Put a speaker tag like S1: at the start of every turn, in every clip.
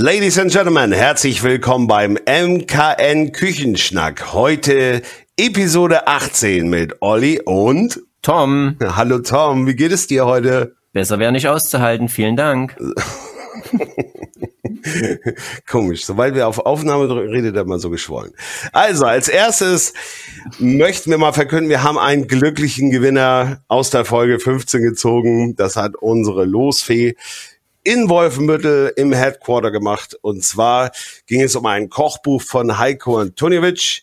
S1: Ladies and Gentlemen, herzlich willkommen beim MKN Küchenschnack. Heute Episode 18 mit Olli und
S2: Tom.
S1: Hallo Tom, wie geht es dir heute?
S2: Besser wäre nicht auszuhalten, vielen Dank.
S1: Komisch, sobald wir auf Aufnahme drücken, redet er mal so geschwollen. Also, als erstes möchten wir mal verkünden, wir haben einen glücklichen Gewinner aus der Folge 15 gezogen. Das hat unsere Losfee in Wolfenbüttel im Headquarter gemacht. Und zwar ging es um ein Kochbuch von Heiko Antoniewicz.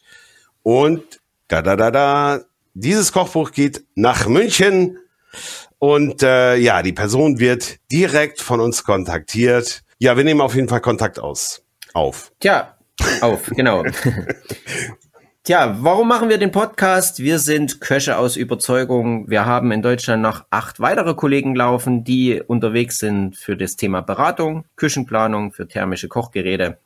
S1: Und da, da, da, da, dieses Kochbuch geht nach München. Und äh, ja, die Person wird direkt von uns kontaktiert. Ja, wir nehmen auf jeden Fall Kontakt aus. Auf.
S2: Tja, auf, genau. Tja, warum machen wir den Podcast? Wir sind Köche aus Überzeugung. Wir haben in Deutschland noch acht weitere Kollegen laufen, die unterwegs sind für das Thema Beratung, Küchenplanung, für thermische Kochgeräte.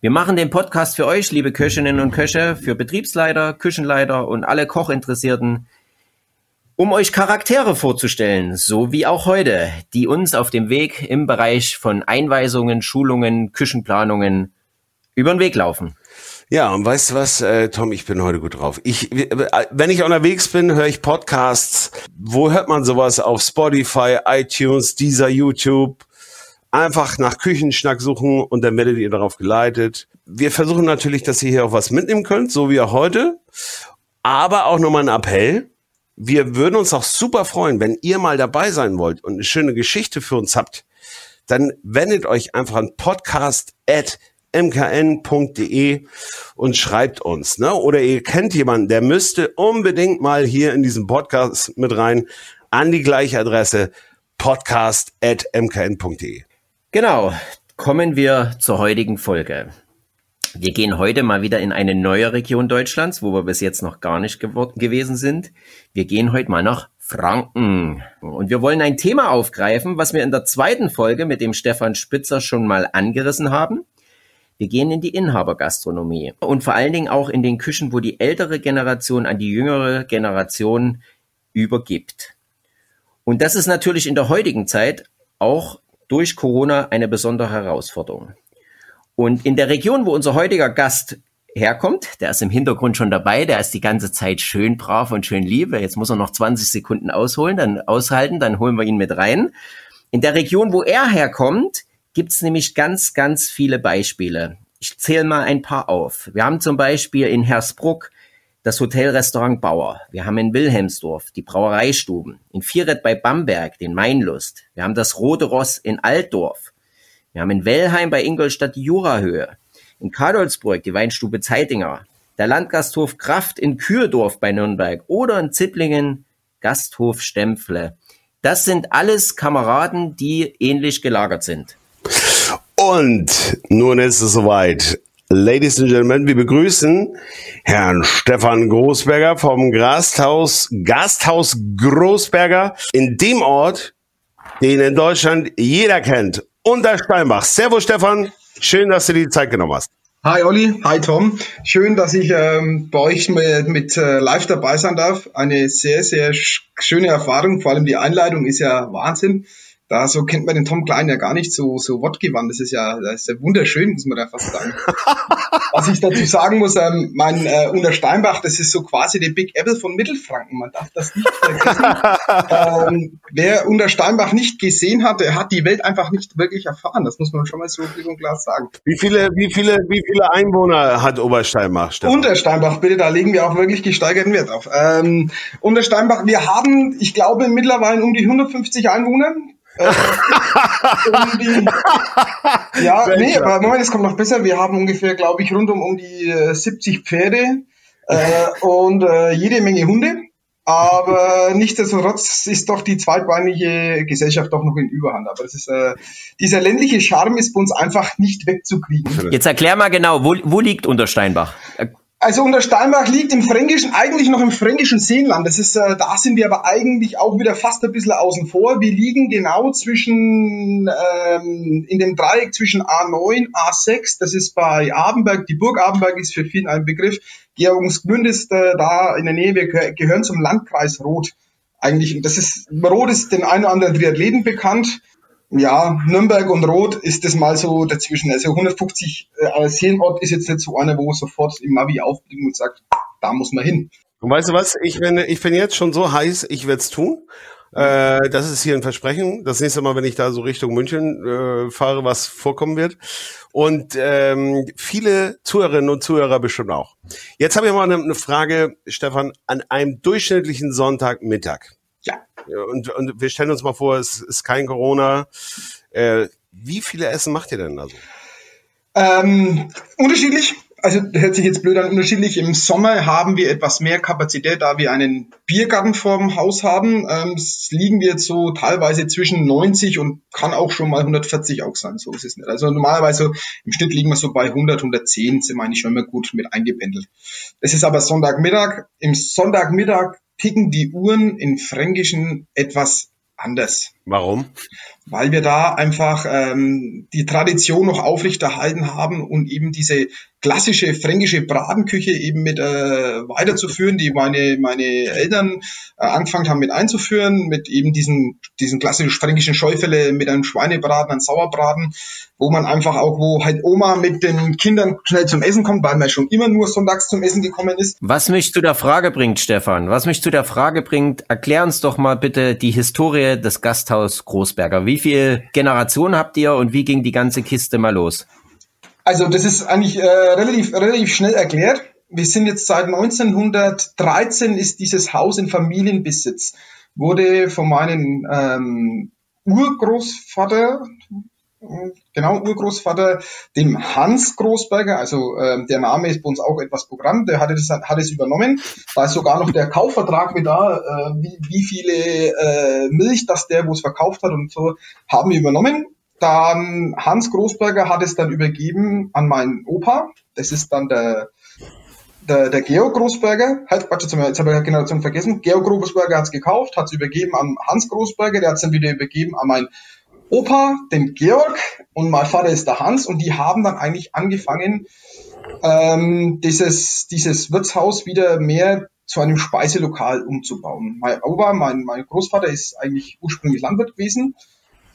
S2: Wir machen den Podcast für euch, liebe Köchinnen und Köche, für Betriebsleiter, Küchenleiter und alle Kochinteressierten, um euch Charaktere vorzustellen, so wie auch heute, die uns auf dem Weg im Bereich von Einweisungen, Schulungen, Küchenplanungen über den Weg laufen.
S1: Ja, und weißt du was, äh, Tom, ich bin heute gut drauf. Ich, wenn ich unterwegs bin, höre ich Podcasts. Wo hört man sowas? Auf Spotify, iTunes, dieser YouTube. Einfach nach Küchenschnack suchen und dann werdet ihr darauf geleitet. Wir versuchen natürlich, dass ihr hier auch was mitnehmen könnt, so wie auch heute. Aber auch nochmal ein Appell. Wir würden uns auch super freuen, wenn ihr mal dabei sein wollt und eine schöne Geschichte für uns habt. Dann wendet euch einfach an podcast@ mkn.de und schreibt uns. Ne? Oder ihr kennt jemanden, der müsste unbedingt mal hier in diesem Podcast mit rein an die gleiche Adresse podcast.mkn.de.
S2: Genau, kommen wir zur heutigen Folge. Wir gehen heute mal wieder in eine neue Region Deutschlands, wo wir bis jetzt noch gar nicht gewesen sind. Wir gehen heute mal nach Franken. Und wir wollen ein Thema aufgreifen, was wir in der zweiten Folge mit dem Stefan Spitzer schon mal angerissen haben. Wir gehen in die Inhabergastronomie und vor allen Dingen auch in den Küchen, wo die ältere Generation an die jüngere Generation übergibt. Und das ist natürlich in der heutigen Zeit auch durch Corona eine besondere Herausforderung. Und in der Region, wo unser heutiger Gast herkommt, der ist im Hintergrund schon dabei, der ist die ganze Zeit schön brav und schön liebe. Jetzt muss er noch 20 Sekunden ausholen, dann aushalten, dann holen wir ihn mit rein. In der Region, wo er herkommt, gibt es nämlich ganz, ganz viele Beispiele. Ich zähle mal ein paar auf. Wir haben zum Beispiel in Hersbruck das Hotelrestaurant Bauer. Wir haben in Wilhelmsdorf die Brauereistuben. In Vierret bei Bamberg den Mainlust. Wir haben das Rote Ross in Altdorf. Wir haben in Wellheim bei Ingolstadt die Jurahöhe. In Kadolsburg die Weinstube Zeitinger. Der Landgasthof Kraft in Kürdorf bei Nürnberg oder in Zipplingen Gasthof Stempfle. Das sind alles Kameraden, die ähnlich gelagert sind.
S1: Und nun ist es soweit. Ladies and Gentlemen, wir begrüßen Herrn Stefan Großberger vom Gasthaus, Gasthaus Großberger in dem Ort, den in Deutschland jeder kennt. Unter Steinbach. Servus Stefan, schön, dass du dir die Zeit genommen hast.
S3: Hi Olli, hi Tom. Schön, dass ich ähm, bei euch mit, mit äh, live dabei sein darf. Eine sehr, sehr schöne Erfahrung. Vor allem die Einleitung ist ja Wahnsinn da so kennt man den Tom Klein ja gar nicht so, so wortgewandt. Das ist ja, das ist ja wunderschön, muss man da fast sagen. Was ich dazu sagen muss, ähm, mein äh, Unter Steinbach, das ist so quasi der Big Apple von Mittelfranken. Man darf das nicht vergessen. ähm, wer Unter Steinbach nicht gesehen hat, der hat die Welt einfach nicht wirklich erfahren. Das muss man schon mal so klipp und klar sagen.
S1: Wie viele, wie viele, wie viele Einwohner hat Obersteinbach?
S3: Stefan? Untersteinbach, bitte, da legen wir auch wirklich gesteigerten Wert auf. Ähm, Untersteinbach, wir haben, ich glaube, mittlerweile um die 150 Einwohner äh, die, ja, nee, aber Moment, es kommt noch besser. Wir haben ungefähr, glaube ich, rund um, um die 70 äh, Pferde äh, und äh, jede Menge Hunde. Aber nichtsdestotrotz ist doch die zweitbeinige Gesellschaft doch noch in Überhand. Aber das ist, äh, dieser ländliche Charme ist bei uns einfach nicht wegzukriegen.
S2: Jetzt erklär mal genau, wo, wo liegt Untersteinbach?
S3: Also unter Steinbach liegt im Fränkischen, eigentlich noch im fränkischen Seenland. Das ist, äh, da sind wir aber eigentlich auch wieder fast ein bisschen außen vor. Wir liegen genau zwischen, ähm, in dem Dreieck zwischen A9, A6, das ist bei Abenberg, die Burg Abenberg ist für viele ein Begriff. Georgensgmünd ist äh, da in der Nähe, wir gehören zum Landkreis Rot. Eigentlich, das ist, Rot ist den einen oder anderen Triathleten bekannt. Ja, Nürnberg und Rot ist das mal so dazwischen. Also 150 äh, Seenort ist jetzt nicht so einer, wo sofort im Navi aufblickt und sagt, da muss man hin.
S1: Und weißt du was? Ich bin, ich bin jetzt schon so heiß, ich werde es tun. Äh, das ist hier ein Versprechen. Das nächste Mal, wenn ich da so Richtung München äh, fahre, was vorkommen wird. Und ähm, viele Zuhörerinnen und Zuhörer bestimmt auch. Jetzt habe ich mal eine, eine Frage, Stefan, an einem durchschnittlichen Sonntagmittag.
S3: Ja.
S1: Und, und wir stellen uns mal vor, es ist kein Corona. Äh, wie viele Essen macht ihr denn da so?
S3: Ähm, unterschiedlich also hört sich jetzt blöd an, unterschiedlich. Im Sommer haben wir etwas mehr Kapazität, da wir einen Biergarten vorm Haus haben. Ähm, liegen wir jetzt so teilweise zwischen 90 und kann auch schon mal 140 auch sein. So ist es nicht. Also normalerweise im Schnitt liegen wir so bei 100, 110, sind wir eigentlich schon immer gut mit eingependelt. Es ist aber Sonntagmittag. Im Sonntagmittag ticken die Uhren in Fränkischen etwas anders.
S1: Warum?
S3: Weil wir da einfach ähm, die Tradition noch aufrechterhalten haben und eben diese klassische fränkische Bratenküche eben mit äh, weiterzuführen, die meine, meine Eltern äh, angefangen haben mit einzuführen, mit eben diesen, diesen klassischen fränkischen Scheufele mit einem Schweinebraten, einem Sauerbraten, wo man einfach auch, wo halt Oma mit den Kindern schnell zum Essen kommt, weil man schon immer nur sonntags zum Essen gekommen ist.
S2: Was mich zu der Frage bringt, Stefan, was mich zu der Frage bringt, erklär uns doch mal bitte die Historie des Gasthaus Großberger. Wie viele Generationen habt ihr und wie ging die ganze Kiste mal los?
S3: Also das ist eigentlich äh, relativ, relativ schnell erklärt. Wir sind jetzt seit 1913 ist dieses Haus in Familienbesitz. Wurde von meinem ähm, Urgroßvater, genau Urgroßvater, dem Hans Großberger, also äh, der Name ist bei uns auch etwas Programm, der hatte das, hat es übernommen. Da ist sogar noch der Kaufvertrag mit da, äh, wie, wie viele äh, Milch das der, wo es verkauft hat und so, haben wir übernommen. Dann Hans Großberger hat es dann übergeben an meinen Opa. Das ist dann der, der, der Georg Großberger. Halt, Quatsch, jetzt habe ich die Generation vergessen. Georg Großberger hat es gekauft, hat es übergeben an Hans Großberger, der hat es dann wieder übergeben an meinen Opa, den Georg und mein Vater ist der Hans und die haben dann eigentlich angefangen, ähm, dieses, dieses Wirtshaus wieder mehr zu einem Speiselokal umzubauen. Mein Opa, mein, mein Großvater ist eigentlich ursprünglich Landwirt gewesen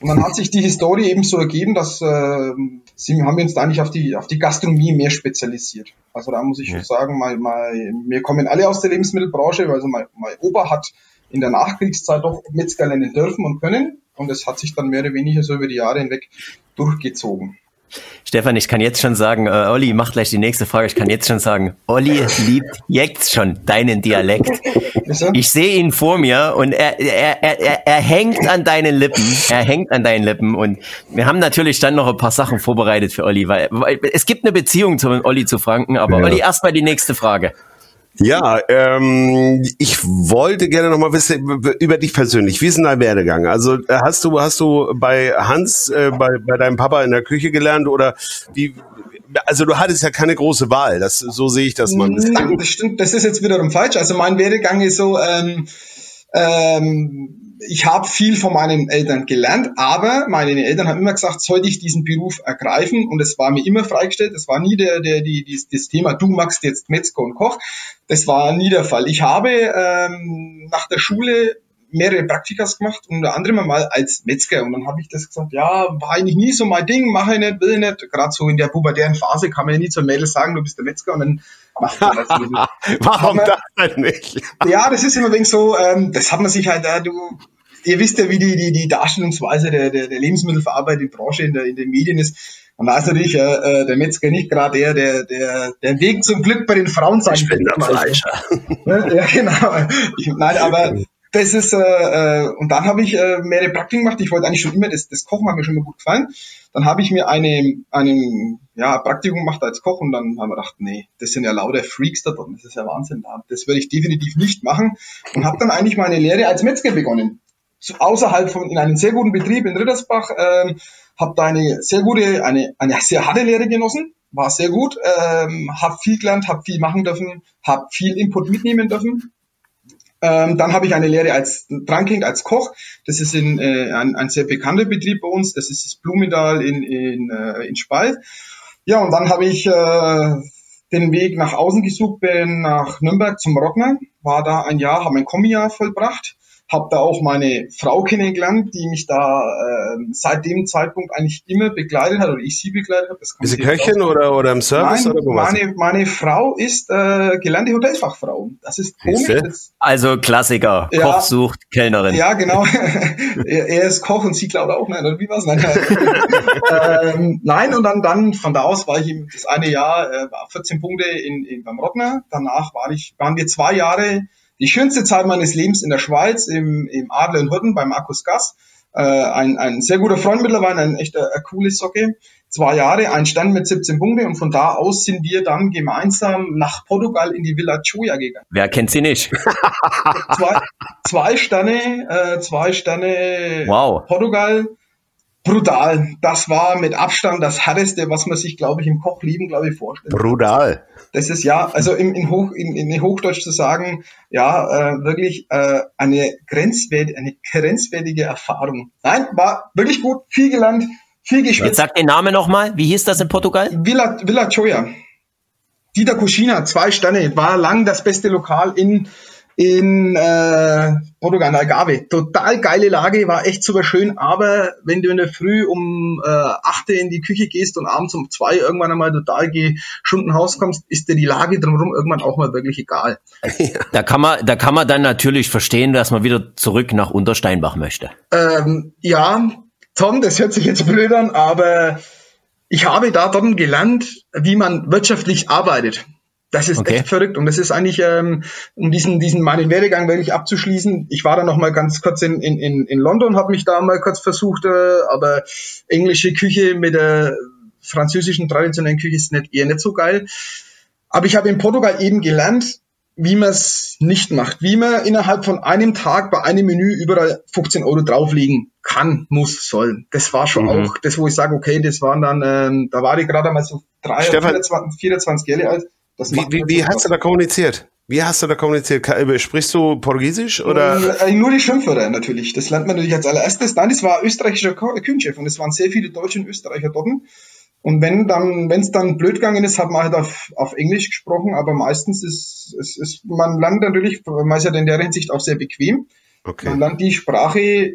S3: und dann hat sich die Historie eben so ergeben, dass äh, sie haben uns da eigentlich auf die, auf die Gastronomie mehr spezialisiert. Also da muss ich ja. sagen, mal, mal, wir kommen alle aus der Lebensmittelbranche, also mein, mein Opa hat in der Nachkriegszeit doch Metzger lernen dürfen und können. Und es hat sich dann mehr oder weniger so über die Jahre hinweg durchgezogen.
S2: Stefan, ich kann jetzt schon sagen, äh, Olli macht gleich die nächste Frage. Ich kann jetzt schon sagen, Olli liebt jetzt schon deinen Dialekt. Ich sehe ihn vor mir und er, er, er, er hängt an deinen Lippen. Er hängt an deinen Lippen und wir haben natürlich dann noch ein paar Sachen vorbereitet für Olli, weil, weil es gibt eine Beziehung zu Olli zu Franken, aber ja. Olli, erstmal die nächste Frage.
S1: Ja, ähm, ich wollte gerne noch mal wissen über dich persönlich. Wie ist denn dein Werdegang? Also äh, hast du hast du bei Hans äh, bei, bei deinem Papa in der Küche gelernt oder wie? Also du hattest ja keine große Wahl. Das so sehe ich das mal.
S3: Nein, das stimmt. Das ist jetzt wiederum falsch. Also mein Werdegang ist so. Ähm, ähm, ich habe viel von meinen Eltern gelernt, aber meine Eltern haben immer gesagt, sollte ich diesen Beruf ergreifen und es war mir immer freigestellt. Es war nie der, der, die, die, das Thema, du magst jetzt Metzger und Koch. Das war nie der Fall. Ich habe ähm, nach der Schule mehrere Praktikas gemacht, unter anderem mal als Metzger. Und dann habe ich das gesagt, ja, war eigentlich nie so mein Ding, mache ich nicht, will ich nicht. Gerade so in der pubertären Phase kann man ja nie zur Mädel sagen, du bist der Metzger und dann macht man das.
S1: Warum man, das denn nicht?
S3: Ja, das ist immer wegen so, ähm, das hat man sich halt, äh, du, ihr wisst ja, wie die, die, die Darstellungsweise der, der, der lebensmittelverarbeitenden Branche in, der, in den Medien ist. Und da ist natürlich äh, äh, der Metzger nicht gerade der, der, der, der Weg zum Glück bei den Frauen sein
S1: Ich bin der Fleischer.
S3: ja, genau. Ich, nein, aber das ist, äh, äh, und dann habe ich äh, mehrere Praktiken gemacht. Ich wollte eigentlich schon immer, das, das Kochen hat mir schon immer gut gefallen. Dann habe ich mir eine, einen, ja, Praktikum gemacht als Koch und dann haben wir gedacht, nee, das sind ja lauter Freaks da drin, das ist ja Wahnsinn. Das werde ich definitiv nicht machen und habe dann eigentlich meine Lehre als Metzger begonnen. Außerhalb von, in einem sehr guten Betrieb in Rittersbach, ähm, habe da eine sehr gute, eine, eine sehr harte Lehre genossen, war sehr gut, ähm, habe viel gelernt, habe viel machen dürfen, habe viel Input mitnehmen dürfen ähm, dann habe ich eine Lehre als Dranking, als Koch. Das ist in, äh, ein, ein sehr bekannter Betrieb bei uns. Das ist das Blumenthal in, in, äh, in Spalt. Ja, und dann habe ich äh, den Weg nach außen gesucht, bin nach Nürnberg zum Rockner, war da ein Jahr, habe mein Kommi-Jahr vollbracht, habe da auch meine Frau kennengelernt, die mich da äh, seit dem Zeitpunkt eigentlich immer begleitet hat oder ich sie begleitet habe.
S1: Ist sie Köchin oder, oder im Service?
S3: Nein,
S1: oder wo
S3: meine, meine Frau ist äh, gelernte Hotelfachfrau. Das ist komisch.
S2: Also Klassiker, ja, Koch sucht Kellnerin.
S3: Ja, genau. er, er, ist Koch und sie glaubt auch, nein, oder wie war's? Nein, ähm, nein, und dann, dann von da aus war ich ihm das eine Jahr, äh, 14 Punkte in, in, beim Rottner. Danach war ich, waren wir zwei Jahre die schönste Zeit meines Lebens in der Schweiz, im, im Adler in Hürden bei Markus Gass. Äh, ein, ein sehr guter Freund mittlerweile, ein echter ein cooles Socke. Zwei Jahre, ein Stand mit 17 Punkte und von da aus sind wir dann gemeinsam nach Portugal in die Villa Choya gegangen.
S2: Wer kennt sie nicht?
S3: zwei, zwei Sterne, äh, zwei Sterne
S2: wow.
S3: Portugal brutal. Das war mit Abstand das härteste, was man sich, glaube ich, im Kochleben, glaube ich, vorstellt.
S1: Brutal.
S3: Das ist ja, also in, in, Hoch, in, in Hochdeutsch zu sagen, ja, äh, wirklich äh, eine, grenzwert, eine grenzwertige Erfahrung. Nein, war wirklich gut, viel gelernt, viel gespielt.
S2: Jetzt sag den Namen nochmal, wie hieß das in Portugal?
S3: Villa, Villa Choya. Dieter Cucina, zwei Sterne, war lang das beste Lokal in in äh, Portugal, Algarve. Total geile Lage, war echt super schön, aber wenn du in der Früh um äh, 8 in die Küche gehst und abends um 2 irgendwann einmal total geschunden Haus kommst, ist dir die Lage drumherum irgendwann auch mal wirklich egal.
S2: Da kann man, da kann man dann natürlich verstehen, dass man wieder zurück nach Untersteinbach möchte.
S3: Ähm, ja, Tom, das hört sich jetzt blöd an, aber ich habe da dort gelernt, wie man wirtschaftlich arbeitet. Das ist okay. echt verrückt. Und das ist eigentlich, ähm, um diesen, diesen meinen Werdegang wirklich abzuschließen. Ich war da noch mal ganz kurz in, in, in London, habe mich da mal kurz versucht, äh, aber englische Küche mit der französischen traditionellen Küche ist nicht, eher nicht so geil. Aber ich habe in Portugal eben gelernt, wie man es nicht macht, wie man innerhalb von einem Tag bei einem Menü überall 15 Euro drauflegen kann, muss, soll. Das war schon mhm. auch das, wo ich sage, okay, das waren dann, ähm, da war ich gerade einmal so drei, Stefan, 24, 24 Jahre alt
S1: wie, wie, wie hast du da kommuniziert? Wie hast du da kommuniziert? Sprichst du Portugiesisch oder?
S3: Äh, nur die Schimpfwörter natürlich. Das lernt man natürlich als allererstes. Nein, das war österreichischer Küchenchef und es waren sehr viele Deutsche und Österreicher dort. Und wenn dann, wenn es dann blöd gegangen ist, hat man halt auf, auf Englisch gesprochen, aber meistens ist, ist, ist man lernt natürlich, man ist ja in der Hinsicht auch sehr bequem. Okay. Man lernt die Sprache,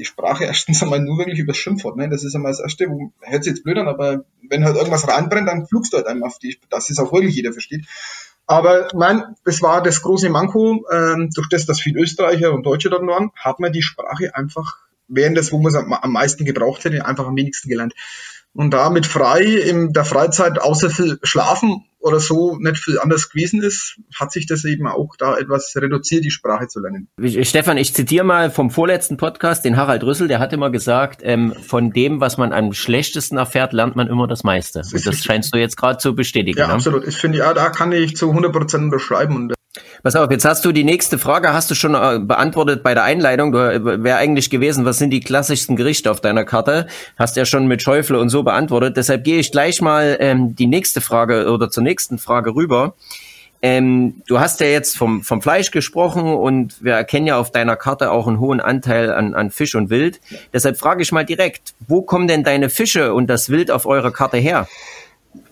S3: die Sprache erstens einmal nur wirklich über das Schimpfwort. Ne? Das ist einmal das Erste, wo, hört sich jetzt blöd an, aber wenn halt irgendwas reinbrennt, dann flugst du halt einmal auf die, dass es auch wirklich jeder versteht. Aber mein, das war das große Manko, ähm, durch das, dass viel Österreicher und Deutsche dort waren, hat man die Sprache einfach während des, wo man es am meisten gebraucht hätte, einfach am wenigsten gelernt. Und damit frei in der Freizeit, außer für Schlafen oder so nicht viel anders gewesen ist, hat sich das eben auch da etwas reduziert, die Sprache zu lernen.
S2: Stefan, ich zitiere mal vom vorletzten Podcast den Harald Rüssel, der hat immer gesagt, ähm, von dem, was man am schlechtesten erfährt, lernt man immer das meiste. Das Und das scheinst du jetzt gerade zu bestätigen.
S3: Ja, ne? absolut. Ich finde, ja, da kann ich zu 100 Prozent beschreiben. Und
S2: Pass auf, jetzt hast du die nächste Frage, hast du schon äh, beantwortet bei der Einleitung. Äh, Wäre eigentlich gewesen, was sind die klassischsten Gerichte auf deiner Karte? Hast ja schon mit Schäufle und so beantwortet. Deshalb gehe ich gleich mal ähm, die nächste Frage oder zur nächsten Frage rüber. Ähm, du hast ja jetzt vom, vom Fleisch gesprochen und wir erkennen ja auf deiner Karte auch einen hohen Anteil an, an Fisch und Wild. Deshalb frage ich mal direkt, wo kommen denn deine Fische und das Wild auf eurer Karte her?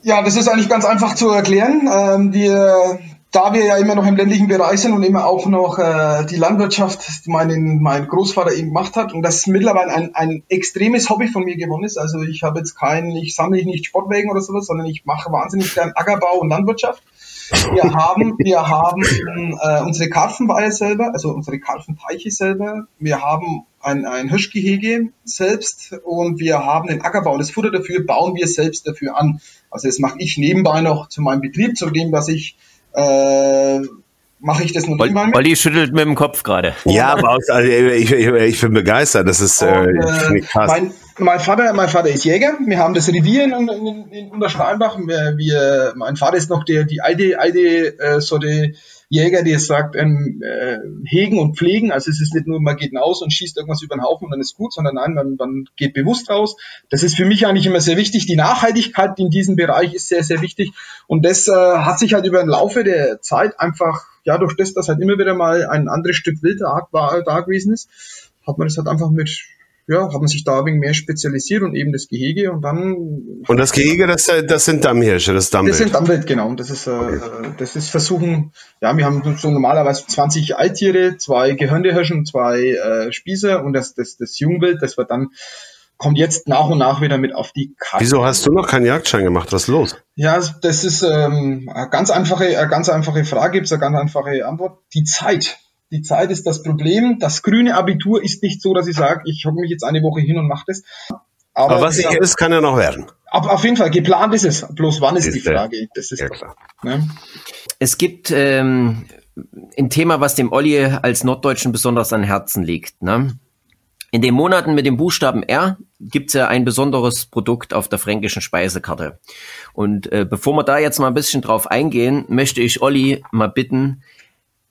S3: Ja, das ist eigentlich ganz einfach zu erklären. Ähm, wir da wir ja immer noch im ländlichen Bereich sind und immer auch noch äh, die Landwirtschaft, die mein, mein Großvater eben gemacht hat und das mittlerweile ein, ein extremes Hobby von mir geworden ist. Also ich habe jetzt keinen, ich sammle nicht Sportwägen oder sowas, sondern ich mache wahnsinnig gern Ackerbau und Landwirtschaft. Wir haben, wir haben äh, unsere Karpfenweihe selber, also unsere Karpfenteiche selber. Wir haben ein, ein Hirschgehege selbst und wir haben den Ackerbau. Das Futter dafür bauen wir selbst dafür an. Also das mache ich nebenbei noch zu meinem Betrieb, zu dem, was ich äh, mache ich das nur
S2: Olli, Olli schüttelt mit dem Kopf gerade.
S1: Ja, aber also, ich, ich, ich, bin begeistert. Das ist äh, und, äh,
S3: krass. Mein, mein, Vater, mein Vater ist Jäger. Wir haben das Revier in, in, in Untersteinbach. Wir, wir, mein Vater ist noch der, die alte, alte äh, Sorte Jäger, der sagt, ähm, äh, hegen und pflegen. Also es ist nicht nur, man geht raus und schießt irgendwas über den Haufen und dann ist gut, sondern nein, man, man geht bewusst raus. Das ist für mich eigentlich immer sehr wichtig. Die Nachhaltigkeit in diesem Bereich ist sehr, sehr wichtig. Und das äh, hat sich halt über den Laufe der Zeit einfach, ja, durch das, dass halt immer wieder mal ein anderes Stück Wild da, da gewesen ist, hat man das halt einfach mit ja, haben sich da ein wenig mehr spezialisiert und eben das Gehege und dann.
S1: Und das Gehege, das, das sind Dammhirsche, das Dammwild.
S3: Das sind Dammwild, genau. Und das ist, äh, das ist versuchen, ja, wir haben so normalerweise 20 Alttiere, zwei Gehörnehirschen, zwei äh, Spießer und das, das, das Jungwild, das wird dann kommt jetzt nach und nach wieder mit auf die
S1: Karte. Wieso hast du noch keinen Jagdschein gemacht? Was ist los?
S3: Ja, das ist ähm, eine ganz einfache, eine ganz einfache Frage, gibt es eine ganz einfache Antwort. Die Zeit. Die Zeit ist das Problem. Das grüne Abitur ist nicht so, dass ich sage, ich hocke mich jetzt eine Woche hin und mache das.
S1: Aber, Aber was nicht ist, kann ja noch werden.
S3: Auf, auf jeden Fall, geplant ist es. Bloß wann ist, ist die Frage? Das ist ja klar.
S2: Ne? Es gibt ähm, ein Thema, was dem Olli als Norddeutschen besonders an Herzen liegt. Ne? In den Monaten mit dem Buchstaben R gibt's ja ein besonderes Produkt auf der fränkischen Speisekarte. Und äh, bevor wir da jetzt mal ein bisschen drauf eingehen, möchte ich Olli mal bitten,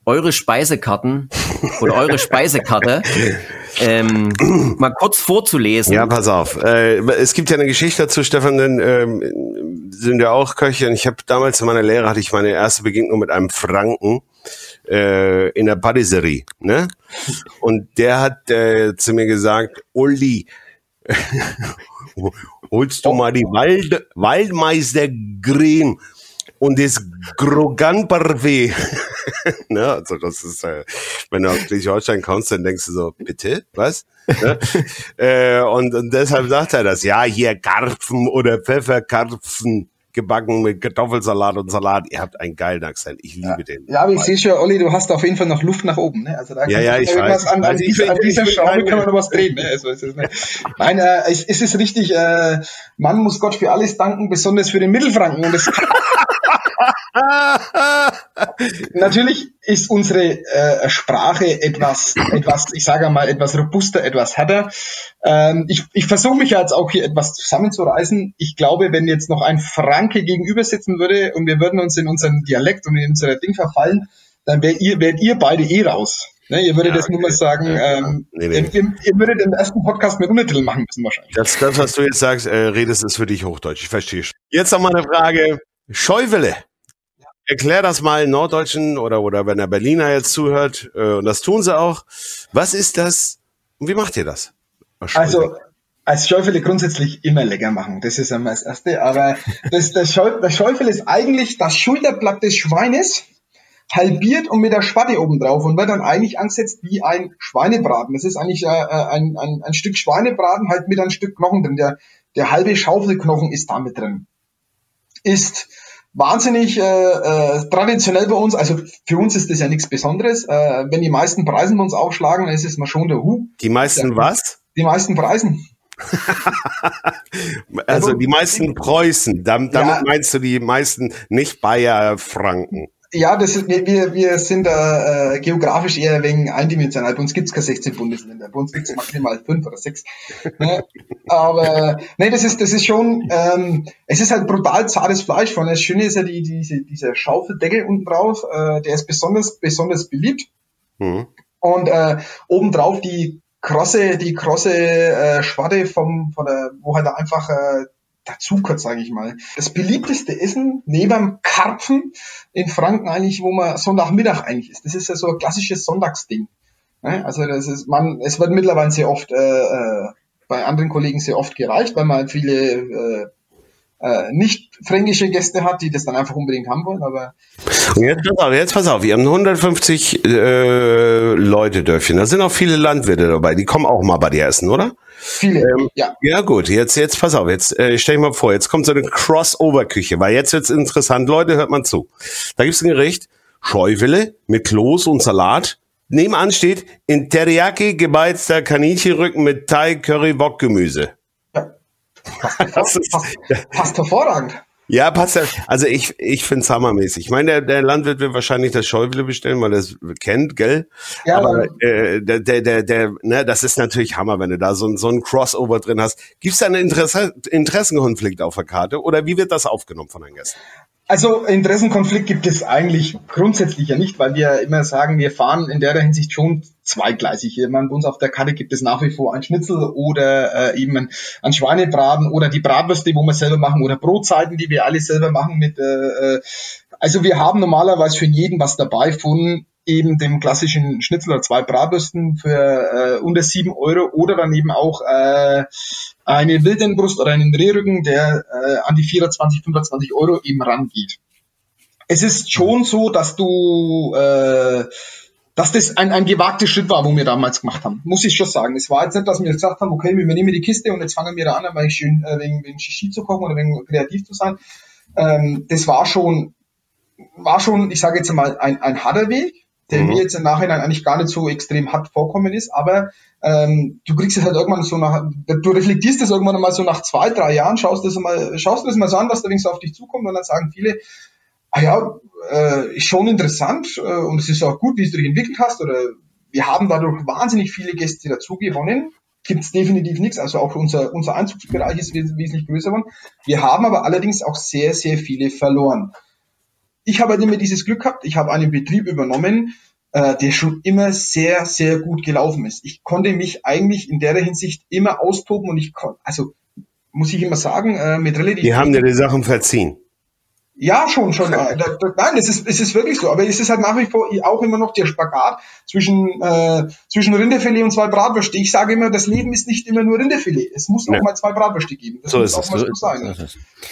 S2: eure Speisekarten oder eure Speisekarte ähm, mal kurz vorzulesen.
S1: Ja, pass auf. Äh, es gibt ja eine Geschichte dazu, Stefan, denn ähm, sind ja auch Köche und ich habe damals in meiner Lehre hatte ich meine erste Begegnung mit einem Franken äh, in der Patisserie, ne? Und der hat äh, zu mir gesagt, Uli, holst du mal die Wald, Waldmeister Green und das Grogan ne, also das ist, äh, wenn du auf Schleswig-Holstein kommst, dann denkst du so, bitte, was? ne? äh, und, und deshalb sagt er das, ja, hier Karpfen oder Pfefferkarpfen gebacken mit Kartoffelsalat und Salat. Ihr habt einen geilen Akzent. Ich liebe
S3: ja.
S1: den.
S3: Ja, aber ich sehe schon, Olli, du hast auf jeden Fall noch Luft nach oben. Ne?
S1: Also da ja, ja, ich weiß.
S3: An, an, also dieser, an dieser Schraube kann man noch was drehen. Ne? Also, es ist, ne? Nein, äh, es, es ist richtig, äh, man muss Gott für alles danken, besonders für den Mittelfranken. Und das Natürlich ist unsere äh, Sprache etwas, etwas, ich sage mal, etwas robuster, etwas härter. Ähm, ich ich versuche mich jetzt auch hier etwas zusammenzureißen. Ich glaube, wenn jetzt noch ein Franke gegenüber sitzen würde und wir würden uns in unseren Dialekt und in unser Ding verfallen, dann wärt ihr, wärt ihr beide eh raus. Ne, ihr würdet ja, jetzt okay. nur mal sagen, ähm, nee, nee. Ihr, ihr, würdet den ersten Podcast mit Untertiteln machen müssen wahrscheinlich.
S1: Das, das was du jetzt sagst, äh, redest, ist für dich Hochdeutsch. Ich verstehe. Jetzt noch mal eine Frage. Scheuwelle. Erklär das mal Norddeutschen oder, oder wenn der Berliner jetzt zuhört, äh, und das tun sie auch. Was ist das und wie macht ihr das?
S3: Also, als Schäufele grundsätzlich immer lecker machen. Das ist einmal das Erste. Aber das, das, Schäufele, das Schäufele ist eigentlich das Schulterblatt des Schweines, halbiert und mit der Spatte oben drauf und wird dann eigentlich angesetzt wie ein Schweinebraten. Das ist eigentlich äh, äh ein, ein, ein Stück Schweinebraten halt mit einem Stück Knochen drin. Der, der halbe Schaufelknochen ist da mit drin. Ist wahnsinnig äh, äh, traditionell bei uns. Also für uns ist das ja nichts Besonderes. Äh, wenn die meisten Preisen bei uns aufschlagen, dann ist es mal schon der Hu.
S1: Die meisten
S3: der,
S1: was?
S3: Die meisten Preisen.
S1: also die meisten Preußen, damit, damit ja. meinst du die meisten nicht Bayer Franken.
S3: Ja, das ist, wir, wir sind da äh, geografisch eher wegen eindimensional. Bei uns gibt's keine 16 Bundesländer. Bei uns gibt's maximal fünf oder sechs. Ne? Aber nee, das ist, das ist schon, ähm, es ist halt brutal zartes Fleisch. Von das Schöne ist ja die, diese, dieser Schaufeldeckel unten drauf, äh, der ist besonders, besonders beliebt. Mhm. Und äh, obendrauf die krosse, die krosse äh, Schwarte vom, von der, wo halt einfach äh, dazu kurz, sage ich mal. Das beliebteste Essen neben Karpfen in Franken eigentlich, wo man Sonntagmittag eigentlich ist. Das ist ja so ein klassisches Sonntagsding. Ne? Also das ist, man, es wird mittlerweile sehr oft äh, äh, bei anderen Kollegen sehr oft gereicht, weil man viele äh, äh, nicht fränkische Gäste hat, die das dann einfach unbedingt haben wollen. Aber
S1: Und jetzt pass auf, jetzt pass auf, wir haben 150 äh, Leute Dörfchen. Da sind auch viele Landwirte dabei. Die kommen auch mal bei dir essen, oder?
S3: Viele, ähm, ja.
S1: Ja gut, jetzt jetzt pass auf, jetzt äh, stell dich mal vor, jetzt kommt so eine Crossover-Küche, weil jetzt wird's interessant. Leute, hört mal zu. Da gibt's ein Gericht, Scheuwille mit Kloß und Salat. Nebenan steht in Teriyaki gebeizter Kaninchenrücken mit Thai Curry Wok Gemüse.
S3: Passt, passt, passt, passt hervorragend.
S1: Ja, passt ja. Also ich, ich finde es hammermäßig. Ich meine, der, der Landwirt will wahrscheinlich das Schäuble bestellen, weil er es kennt, gell? Ja, Aber äh, der, der, der, der, ne, das ist natürlich Hammer, wenn du da so, so ein Crossover drin hast. Gibt es da einen Interesse, Interessenkonflikt auf der Karte oder wie wird das aufgenommen von deinen Gästen?
S3: Also Interessenkonflikt gibt es eigentlich grundsätzlich ja nicht, weil wir immer sagen, wir fahren in der Hinsicht schon zweigleisig. Ich meine, bei uns auf der Karte gibt es nach wie vor ein Schnitzel oder äh, eben ein Schweinebraten oder die Bratwürste, wo wir selber machen oder Brotzeiten, die wir alle selber machen mit. Äh, äh also wir haben normalerweise für jeden was dabei von eben dem klassischen Schnitzel oder zwei Bratwürsten für äh, unter sieben Euro oder dann eben auch äh, eine Wildenbrust oder einen Rehrücken, der äh, an die 24, 25 Euro eben rangeht. Es ist schon so, dass du äh, dass das ein, ein gewagter Schritt war, wo wir damals gemacht haben. Muss ich schon sagen. Es war jetzt nicht, dass wir gesagt haben, okay, wir nehmen die Kiste und jetzt fangen wir da an, weil ich schön äh, wegen, wegen Shishi zu kochen oder wegen kreativ zu sein. Ähm, das war schon, war schon, ich sage jetzt mal, ein, ein harter Weg, der mhm. mir jetzt im Nachhinein eigentlich gar nicht so extrem hart vorkommen ist, aber ähm, du kriegst es halt irgendwann so nach, du reflektierst das irgendwann mal so nach zwei, drei Jahren, schaust das mal, schaust du das mal so an, was da links auf dich zukommt und dann sagen viele, ah ja, äh, ist schon interessant äh, und es ist auch gut, wie du dich entwickelt hast oder wir haben dadurch wahnsinnig viele Gäste dazu gewonnen. Gibt es definitiv nichts, also auch unser, unser Einzugsbereich ist wesentlich größer geworden. Wir haben aber allerdings auch sehr, sehr viele verloren. Ich habe halt immer dieses Glück gehabt, ich habe einen Betrieb übernommen, äh, der schon immer sehr, sehr gut gelaufen ist. Ich konnte mich eigentlich in der Hinsicht immer austoben und ich konnte, also muss ich immer sagen, äh, mit relativ.
S1: Die haben dir die Sachen verziehen.
S3: Ja, schon, schon. Nein, es ist, es ist wirklich so. Aber es ist halt nach wie vor auch immer noch der Spagat zwischen, äh, zwischen Rinderfilet und zwei Bratwürste. Ich sage immer, das Leben ist nicht immer nur Rinderfilet. Es muss ja. auch mal zwei Bratwürste geben.
S2: Das so muss ist auch es. mal so sein.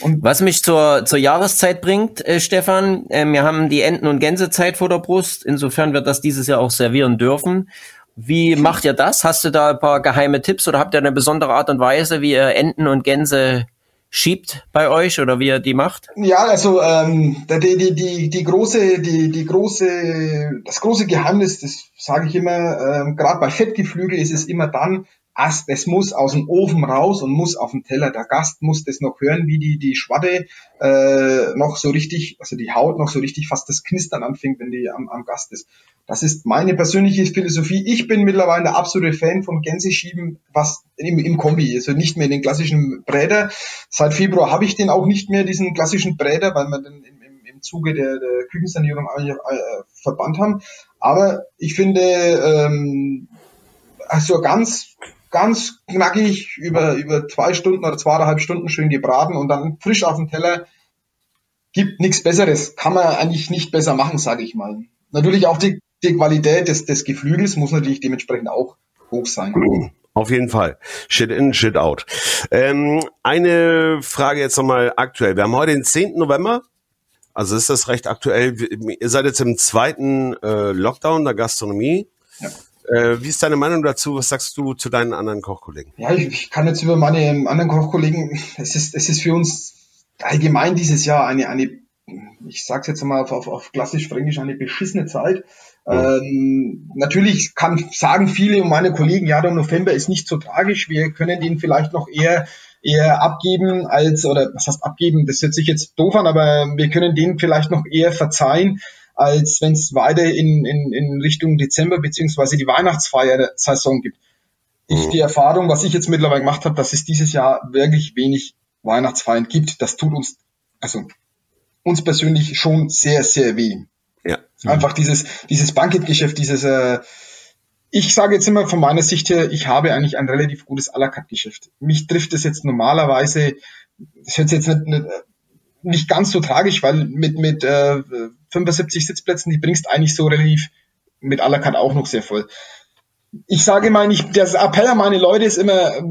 S2: Und Was mich zur, zur Jahreszeit bringt, äh, Stefan, äh, wir haben die Enten- und Gänsezeit vor der Brust. Insofern wird das dieses Jahr auch servieren dürfen. Wie macht ihr das? Hast du da ein paar geheime Tipps oder habt ihr eine besondere Art und Weise, wie ihr Enten und Gänse schiebt bei euch oder wie er die macht?
S3: Ja, also ähm, die, die, die, die große, die, die große, das große Geheimnis, das sage ich immer, ähm, gerade bei Fettgeflügel ist es immer dann, Ast, es muss aus dem Ofen raus und muss auf den Teller. Der Gast muss das noch hören, wie die, die Schwatte äh, noch so richtig, also die Haut noch so richtig fast das Knistern anfängt, wenn die am, am Gast ist. Das ist meine persönliche Philosophie. Ich bin mittlerweile der absolute Fan von Gänseschieben, was im, im Kombi, also nicht mehr den klassischen Bräder. Seit Februar habe ich den auch nicht mehr, diesen klassischen Bräder, weil wir den im, im, im Zuge der, der Küchensanierung eigentlich äh, verbannt haben. Aber ich finde, ähm, also ganz ganz knackig über, über zwei Stunden oder zweieinhalb Stunden schön gebraten und dann frisch auf dem Teller. Gibt nichts Besseres. Kann man eigentlich nicht besser machen, sage ich mal. Natürlich auch die, die Qualität des, des Geflügels muss natürlich dementsprechend auch hoch sein.
S1: Auf jeden Fall. Shit in, shit out. Ähm, eine Frage jetzt nochmal aktuell. Wir haben heute den 10. November. Also ist das recht aktuell. Ihr seid jetzt im zweiten äh, Lockdown der Gastronomie. Ja. Äh, wie ist deine Meinung dazu? Was sagst du zu deinen anderen Kochkollegen?
S3: Ja, ich, ich kann jetzt über meine anderen Kochkollegen, es ist, es ist für uns allgemein dieses Jahr eine, eine ich sag's jetzt mal auf, auf, auf klassisch fränkisch, eine beschissene Zeit. Ähm, natürlich kann sagen viele und meine Kollegen, ja, der November ist nicht so tragisch. Wir können den vielleicht noch eher eher abgeben als oder was heißt abgeben? Das hört sich jetzt doof an, aber wir können den vielleicht noch eher verzeihen, als wenn es weiter in, in, in Richtung Dezember beziehungsweise die Weihnachtsfeier-Saison gibt. Ich, mhm. die Erfahrung, was ich jetzt mittlerweile gemacht habe, dass es dieses Jahr wirklich wenig Weihnachtsfeiern gibt, das tut uns, also uns persönlich schon sehr, sehr weh. Ja. Mhm. Einfach dieses, dieses Banketgeschäft, dieses, äh, ich sage jetzt immer von meiner Sicht her, ich habe eigentlich ein relativ gutes à la carte Geschäft. Mich trifft es jetzt normalerweise, das hört jetzt nicht, nicht, nicht ganz so tragisch, weil mit, mit äh, 75 Sitzplätzen, die bringst eigentlich so relativ mit à la carte auch noch sehr voll. Ich sage mal nicht, der Appell an meine Leute ist immer,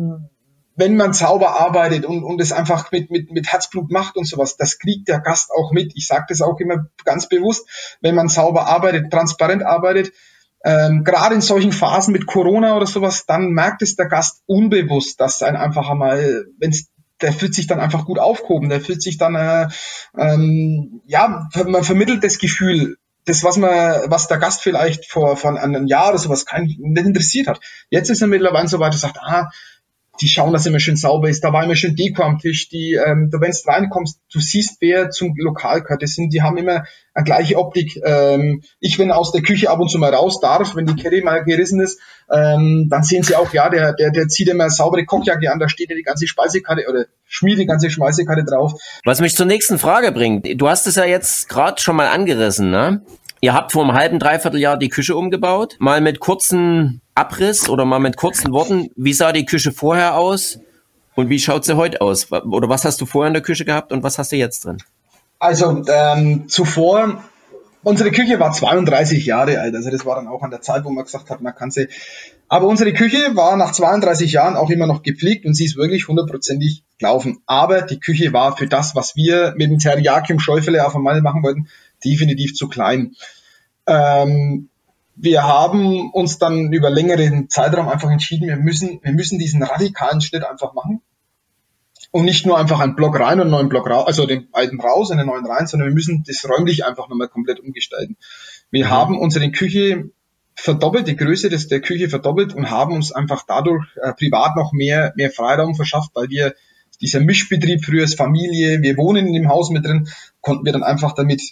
S3: wenn man sauber arbeitet und, und es einfach mit, mit, mit Herzblut macht und sowas, das kriegt der Gast auch mit. Ich sage das auch immer ganz bewusst, wenn man sauber arbeitet, transparent arbeitet, ähm, gerade in solchen Phasen mit Corona oder sowas, dann merkt es der Gast unbewusst, dass ein einfach einmal, wenn der fühlt sich dann einfach gut aufgehoben, der fühlt sich dann, äh, ähm, ja, man vermittelt das Gefühl, das, was man, was der Gast vielleicht vor, vor einem Jahr oder sowas kein, nicht interessiert hat. Jetzt ist er mittlerweile so weit, er sagt, ah, die schauen, dass immer schön sauber ist. Da war immer schön Deko am Tisch. Die, ähm, du, wenn du reinkommst, du siehst, wer zum Lokal gehört. Das sind, die haben immer eine gleiche Optik. Ähm, ich, wenn aus der Küche ab und zu mal raus darf, wenn die Kette mal gerissen ist, ähm, dann sehen sie auch, ja, der, der, der zieht immer saubere Kochjacke an, da steht ja die ganze Speisekarte oder schmiert die ganze Speisekarte drauf.
S2: Was mich zur nächsten Frage bringt. Du hast es ja jetzt gerade schon mal angerissen, ne? Ihr habt vor einem halben, dreiviertel Jahr die Küche umgebaut. Mal mit kurzen Abriss oder mal mit kurzen Worten. Wie sah die Küche vorher aus und wie schaut sie heute aus? Oder was hast du vorher in der Küche gehabt und was hast du jetzt drin?
S3: Also ähm, zuvor Unsere Küche war 32 Jahre alt, also das war dann auch an der Zeit, wo man gesagt hat, man kann sie. Aber unsere Küche war nach 32 Jahren auch immer noch gepflegt und sie ist wirklich hundertprozentig gelaufen. Aber die Küche war für das, was wir mit dem Teriyaki Schäufele auf einmal machen wollten, definitiv zu klein. Ähm, wir haben uns dann über längeren Zeitraum einfach entschieden, wir müssen, wir müssen diesen radikalen Schnitt einfach machen und nicht nur einfach einen Block rein und einen neuen Block raus, also den alten raus und den neuen rein, sondern wir müssen das räumlich einfach nochmal komplett umgestalten. Wir mhm. haben unsere Küche verdoppelt, die Größe des, der Küche verdoppelt und haben uns einfach dadurch äh, privat noch mehr, mehr Freiraum verschafft, weil wir dieser Mischbetrieb früher als Familie, wir wohnen in dem Haus mit drin, konnten wir dann einfach damit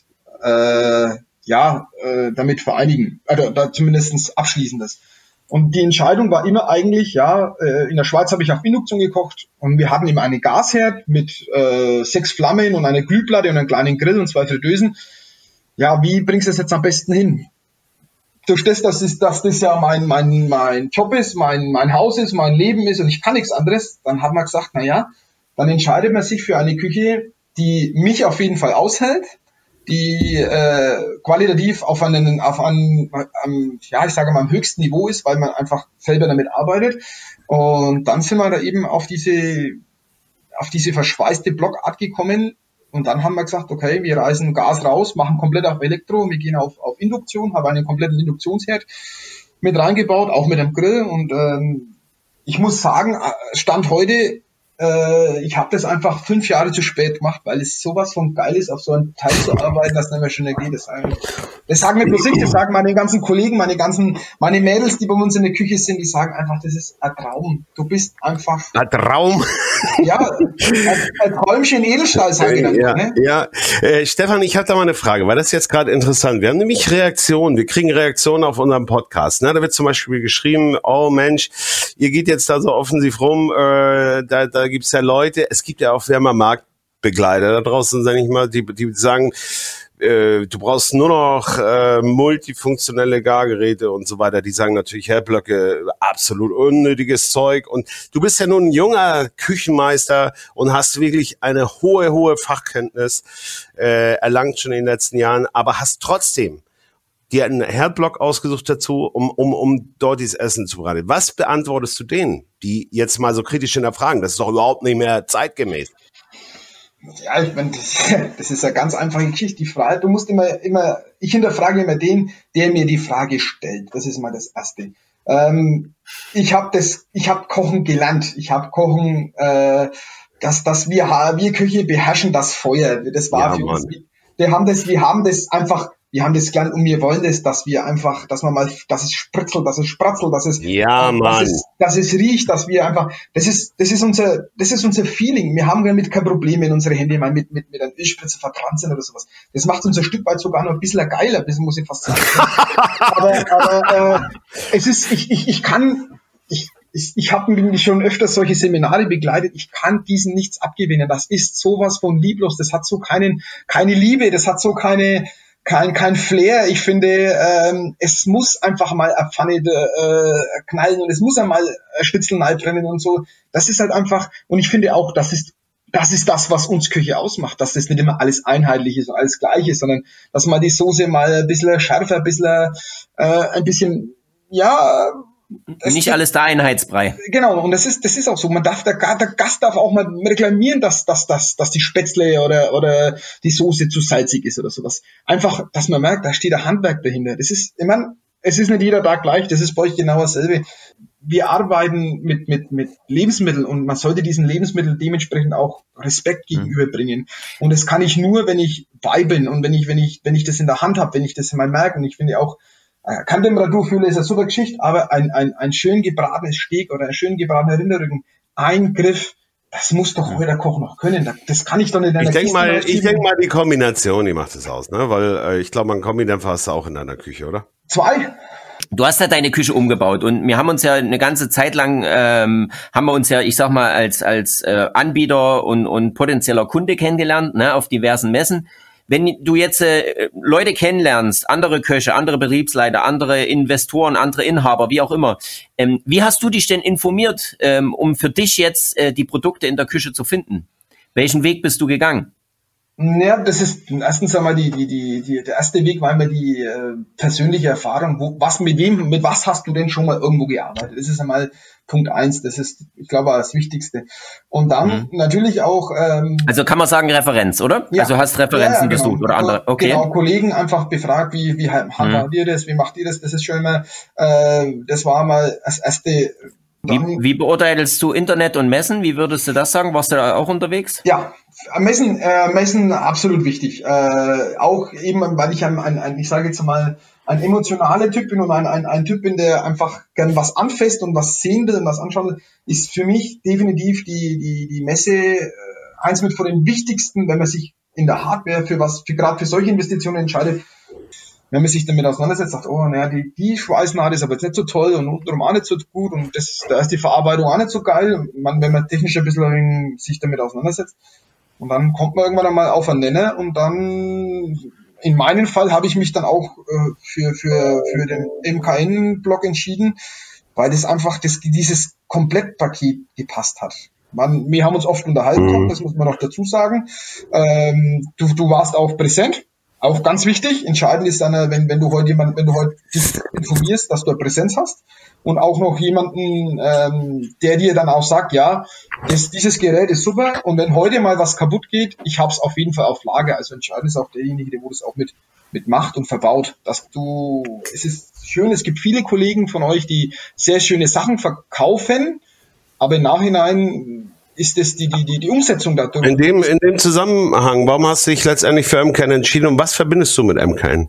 S3: äh, ja äh, damit vereinigen, also da zumindest abschließen das. Und die Entscheidung war immer eigentlich, ja, äh, in der Schweiz habe ich auf Induktion gekocht und wir hatten immer einen Gasherd mit äh, sechs Flammen und eine Glühplatte und einen kleinen Grill und zwei Fritteusen. Ja, wie bringst du das jetzt am besten hin? Durch das, dass, ist, dass das ja mein, mein, mein Job ist, mein, mein Haus ist, mein Leben ist und ich kann nichts anderes, dann hat man gesagt, na ja, dann entscheidet man sich für eine Küche, die mich auf jeden Fall aushält, die äh, qualitativ auf einem, auf einem, ja, ich sage mal, am höchsten Niveau ist, weil man einfach selber damit arbeitet. Und dann sind wir da eben auf diese, auf diese verschweißte Blockart gekommen. Und dann haben wir gesagt, okay, wir reißen Gas raus, machen komplett auf Elektro, wir gehen auf, auf Induktion, haben einen kompletten Induktionsherd mit reingebaut, auch mit dem Grill. Und ähm, ich muss sagen, Stand heute äh, ich habe das einfach fünf Jahre zu spät gemacht, weil es sowas von geil ist, auf so einen Teil zu arbeiten, dass nicht mehr schneller geht. Das, das sagen nicht bloß ich, das sagen meine ganzen Kollegen, meine ganzen, meine Mädels, die bei uns in der Küche sind, die sagen einfach, das ist ein Traum. Du bist einfach.
S1: Ein Traum?
S3: Ja, ein, ein Träumchen Edelstahl, sage ich dann.
S1: Ja, ne? ja. Äh, Stefan, ich habe da mal eine Frage, weil das ist jetzt gerade interessant. Wir haben nämlich Reaktionen, wir kriegen Reaktionen auf unserem Podcast. Ne? Da wird zum Beispiel geschrieben, oh Mensch, ihr geht jetzt da so offensiv rum, äh, da, da gibt es ja Leute, es gibt ja auch Wärmermarktbegleiter da draußen, sage ich mal, die, die sagen, äh, du brauchst nur noch äh, multifunktionelle Gargeräte und so weiter. Die sagen natürlich, Hellblöcke, absolut unnötiges Zeug. Und du bist ja nun ein junger Küchenmeister und hast wirklich eine hohe, hohe Fachkenntnis äh, erlangt schon in den letzten Jahren, aber hast trotzdem dir einen Herdblock ausgesucht dazu, um, um, um dort dieses Essen zu bereiten. Was beantwortest du denen, die jetzt mal so kritisch hinterfragen? Das ist doch überhaupt nicht mehr zeitgemäß.
S3: Ja, ich meine, das, das ist eine ganz einfache Geschichte. Die Frage, du musst immer, immer, ich hinterfrage immer den, der mir die Frage stellt. Das ist mal das Erste. Ähm, ich habe das, ich habe Kochen gelernt. Ich habe Kochen, äh, dass, dass wir, wir Küche beherrschen das Feuer. Das war ja, für Mann. uns. Wir haben das, wir haben das einfach wir haben das gern und wir wollen das, dass wir einfach, dass man mal, dass es spritzelt, dass es spratzelt, dass es,
S1: ja, Mann.
S3: Dass, es, dass es riecht, dass wir einfach, das ist, das ist unser, das ist unser Feeling. Wir haben damit kein Problem, wenn unsere Hände mal mit, mit, mit einer Ölspritze verbrannt sind oder sowas. Das macht uns ein Stück weit sogar noch ein bisschen geiler, das muss ich fast sagen. aber, aber, äh, es ist, ich, ich, ich kann, ich, ich, ich habe schon öfters solche Seminare begleitet. Ich kann diesen nichts abgewinnen. Das ist sowas von lieblos. Das hat so keinen, keine Liebe. Das hat so keine, kein, kein Flair. Ich finde, ähm, es muss einfach mal eine Pfanne äh, knallen und es muss einmal Spitzelnei brennen und so. Das ist halt einfach, und ich finde auch, das ist das ist das, was uns Küche ausmacht, dass das nicht immer alles einheitlich ist und alles gleich ist, sondern dass man die Soße mal ein bisschen schärfer, ein bisschen, äh, ein bisschen, ja,
S2: nicht das, alles der Einheitsbrei.
S3: Genau, und das ist, das ist auch so. Man darf, der, der Gast darf auch mal reklamieren, dass, dass, dass, dass die Spätzle oder, oder die Soße zu salzig ist oder sowas. Einfach, dass man merkt, da steht ein Handwerk dahinter. Das ist, ich meine, es ist nicht jeder Tag gleich, das ist bei euch genau dasselbe. Wir arbeiten mit, mit, mit Lebensmitteln und man sollte diesen Lebensmitteln dementsprechend auch Respekt mhm. gegenüberbringen. Und das kann ich nur, wenn ich weibeln und wenn ich, wenn ich, wenn ich das in der Hand habe, wenn ich das mal merke. Und ich finde auch, äh, Kantemperaturfühler ist eine super Geschichte, aber ein, ein, ein schön gebratenes Steak oder ein schön gebratener Rinderrücken, ein Griff, das muss doch jeder Koch noch können. Das kann ich doch nicht in
S1: einer Ich denke mal, ich denk mal, die Kombination, die macht es aus, ne? Weil äh, ich glaube, man Kombidämpfer hast du auch in deiner Küche, oder?
S3: Zwei.
S2: Du hast ja deine Küche umgebaut und wir haben uns ja eine ganze Zeit lang ähm, haben wir uns ja, ich sag mal, als als äh, Anbieter und und potenzieller Kunde kennengelernt, ne, auf diversen Messen wenn du jetzt äh, Leute kennenlernst, andere Köche, andere Betriebsleiter, andere Investoren, andere Inhaber, wie auch immer, ähm, wie hast du dich denn informiert, ähm, um für dich jetzt äh, die Produkte in der Küche zu finden? Welchen Weg bist du gegangen?
S3: Ja, das ist erstens einmal die, die, die, die, der erste Weg war immer die äh, persönliche Erfahrung. Wo, was mit wem, mit was hast du denn schon mal irgendwo gearbeitet? Das ist einmal Punkt eins. Das ist, ich glaube, das Wichtigste. Und dann mhm. natürlich auch. Ähm,
S2: also kann man sagen Referenz, oder? Ja, also hast Referenzen ja, ja, genau. oder andere. Okay. Genau,
S3: Kollegen einfach befragt, wie wie handhabt mhm. ihr das, wie macht ihr das? Das ist schon immer. Äh, das war mal das erste
S2: wie, wie beurteilst du Internet und Messen? Wie würdest du das sagen? Warst du da auch unterwegs?
S3: Ja, Messen, äh, Messen absolut wichtig. Äh, auch eben, weil ich ein, ein, ein ich sage jetzt mal, ein emotionaler Typ bin und ein, ein, ein Typ bin, der einfach gern was anfasst und was sehen will und was anschauen will, ist für mich definitiv die, die, die Messe äh, eins mit von den wichtigsten, wenn man sich in der Hardware für was, für, gerade für solche Investitionen entscheidet, wenn man sich damit auseinandersetzt, sagt, oh, naja, die, die Schweißnaht ist aber jetzt nicht so toll und untenrum auch nicht so gut und das, da ist die Verarbeitung auch nicht so geil. Man, wenn man technisch ein bisschen sich damit auseinandersetzt. Und dann kommt man irgendwann einmal auf einen Nenner und dann, in meinem Fall habe ich mich dann auch äh, für, für, für den MKN-Blog entschieden, weil das einfach das, dieses Komplettpaket gepasst hat. Man, wir haben uns oft unterhalten, mhm. das muss man noch dazu sagen. Ähm, du, du warst auch präsent auch ganz wichtig, entscheidend ist dann, wenn, wenn du heute jemand, wenn du heute dich informierst, dass du Präsenz hast und auch noch jemanden, ähm, der dir dann auch sagt, ja, das, dieses Gerät ist super und wenn heute mal was kaputt geht, ich habe es auf jeden Fall auf Lager. Also entscheidend ist auch derjenige, der wo das auch mit mit macht und verbaut, dass du, es ist schön, es gibt viele Kollegen von euch, die sehr schöne Sachen verkaufen, aber im Nachhinein ist es die, die, die, die Umsetzung da
S1: In dem, in dem Zusammenhang, warum hast du dich letztendlich für MKN entschieden und was verbindest du mit MKN?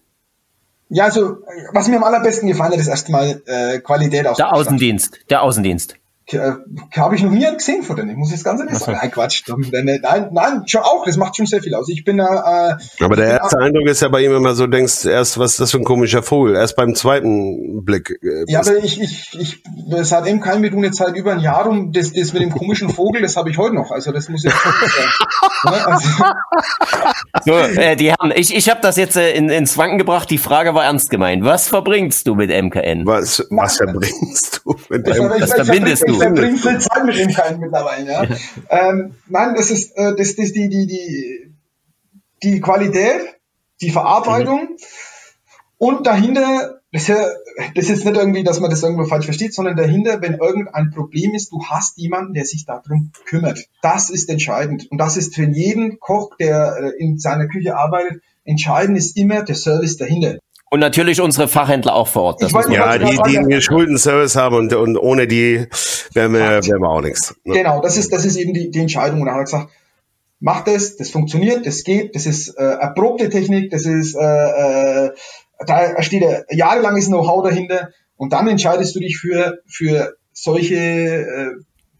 S3: Ja, also, was mir am allerbesten gefallen hat, ist erstmal äh, Qualität
S2: aus Der Außendienst, der Außendienst.
S3: Äh, habe ich noch nie gesehen von denen. Ich muss jetzt ganz ehrlich sagen. Nein, Quatsch. Nein, nein, schon auch. Das macht schon sehr viel aus. Ich bin da.
S1: Äh, Aber der erste Eindruck ist ja bei ihm immer so, denkst erst, was ist das für ein komischer Vogel? Erst beim zweiten Blick.
S3: Äh, ja, aber ich, ich, ich, seitdem kein wir tun jetzt seit über ein Jahr um das, das mit dem komischen Vogel, das habe ich heute noch. Also das muss jetzt schon sein.
S2: Ne? Also, so, äh, die Herren, ich, ich habe das jetzt äh, in, ins Wanken gebracht. Die Frage war ernst gemeint. Was verbringst du mit MKN?
S1: Was, was verbringst du mit
S3: MKN? Was verbindest du? Ich verbringe viel Zeit mit MKN mittlerweile. Ja. ähm, nein, das ist äh, das, das die, die, die, die Qualität, die Verarbeitung mhm. und dahinter das ist jetzt nicht irgendwie, dass man das irgendwo falsch versteht, sondern dahinter, wenn irgendein Problem ist, du hast jemanden, der sich darum kümmert. Das ist entscheidend. Und das ist für jeden Koch, der äh, in seiner Küche arbeitet, entscheidend ist immer der Service dahinter.
S2: Und natürlich unsere Fachhändler auch vor Ort.
S1: ja, die, die einen geschulten Service haben und, und ohne die wären wir, wären wir auch nichts.
S3: Ne? Genau, das ist, das ist eben die, die Entscheidung. Und da habe ich gesagt, mach das, das funktioniert, das geht, das ist äh, erprobte Technik, das ist äh, äh, da steht jahrelanges Know-how dahinter und dann entscheidest du dich für, für solche, äh,